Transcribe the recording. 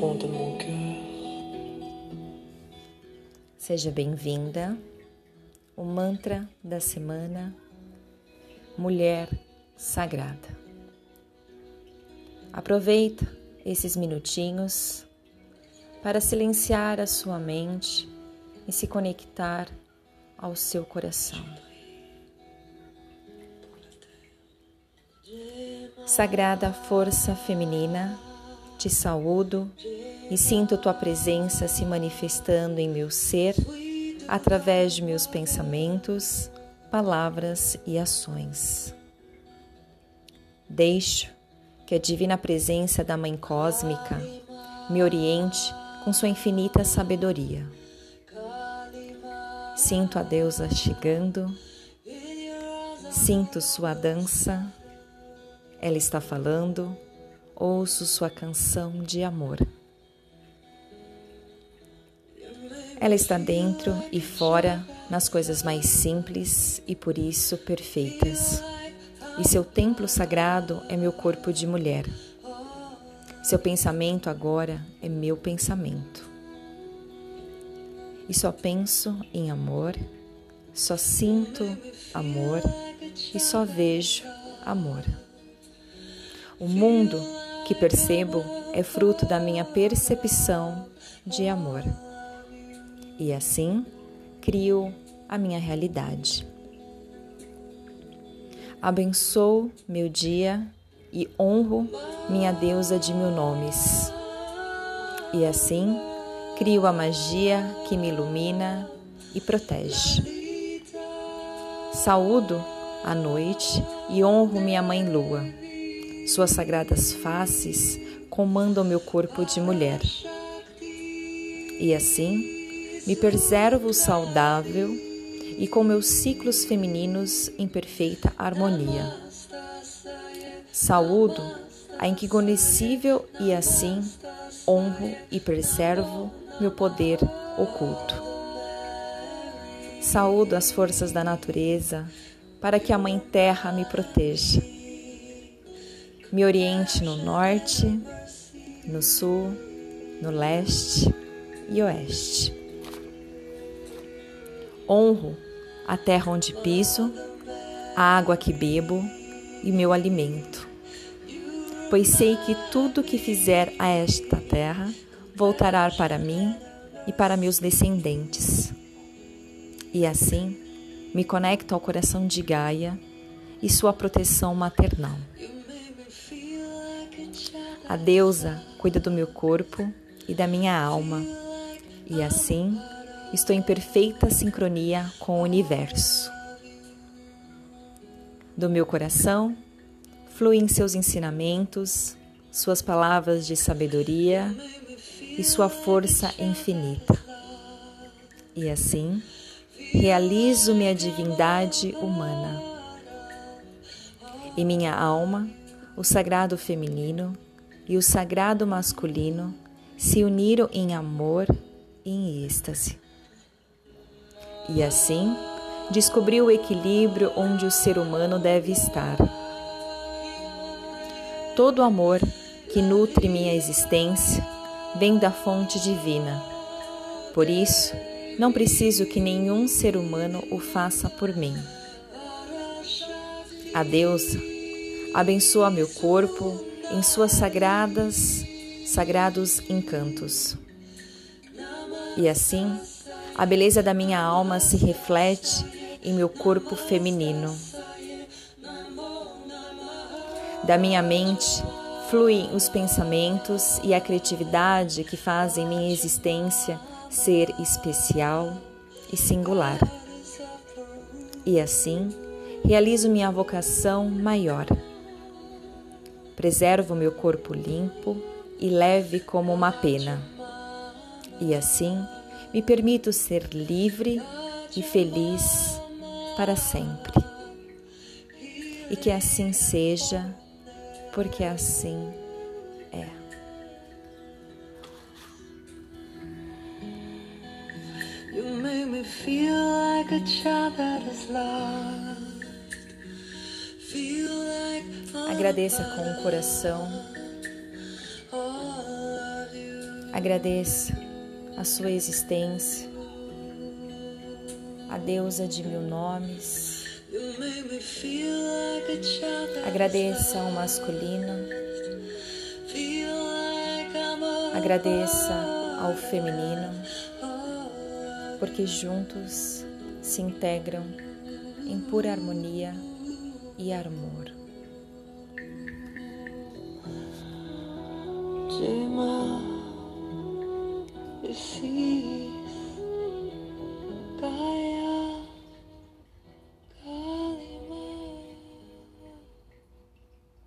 cœur. Seja bem-vinda. O mantra da semana Mulher Sagrada. Aproveita esses minutinhos para silenciar a sua mente e se conectar ao seu coração. Sagrada força feminina, te saúdo e sinto tua presença se manifestando em meu ser através de meus pensamentos, palavras e ações. Deixo que a divina presença da Mãe Cósmica me oriente com sua infinita sabedoria. Sinto a deusa chegando, sinto sua dança, ela está falando, ouço sua canção de amor. Ela está dentro e fora nas coisas mais simples e por isso perfeitas. E seu templo sagrado é meu corpo de mulher. Seu pensamento agora é meu pensamento. E só penso em amor, só sinto amor e só vejo amor. O mundo que percebo é fruto da minha percepção de amor e assim crio a minha realidade. Abençoo meu dia e honro minha deusa de mil nomes. E assim crio a magia que me ilumina e protege. Saúdo a noite e honro minha mãe lua. Suas sagradas faces comandam meu corpo de mulher. E assim me preservo saudável e com meus ciclos femininos em perfeita harmonia. Saúdo a inconhecível e assim honro e preservo meu poder oculto. Saúdo as forças da natureza para que a Mãe Terra me proteja. Me oriente no norte, no sul, no leste e oeste. Honro a terra onde piso, a água que bebo e meu alimento. Pois sei que tudo que fizer a esta terra voltará para mim e para meus descendentes. E assim me conecto ao coração de Gaia e sua proteção maternal. A deusa cuida do meu corpo e da minha alma, e assim estou em perfeita sincronia com o universo. Do meu coração fluem seus ensinamentos, suas palavras de sabedoria e sua força infinita. E assim, realizo minha divindade humana. E minha alma, o sagrado feminino e o sagrado masculino se uniram em amor e em êxtase e assim descobri o equilíbrio onde o ser humano deve estar. Todo amor que nutre minha existência vem da fonte divina. Por isso, não preciso que nenhum ser humano o faça por mim. A deusa abençoa meu corpo em suas sagradas, sagrados encantos. E assim, a beleza da minha alma se reflete em meu corpo feminino. Da minha mente fluem os pensamentos e a criatividade que fazem minha existência ser especial e singular. E assim, realizo minha vocação maior. Preservo meu corpo limpo e leve como uma pena. E assim, me permito ser livre e feliz para sempre. E que assim seja, porque assim é. Agradeça com o coração Agradeça a sua existência, a deusa de mil nomes. Agradeça ao masculino. Agradeça ao feminino, porque juntos se integram em pura harmonia e amor. See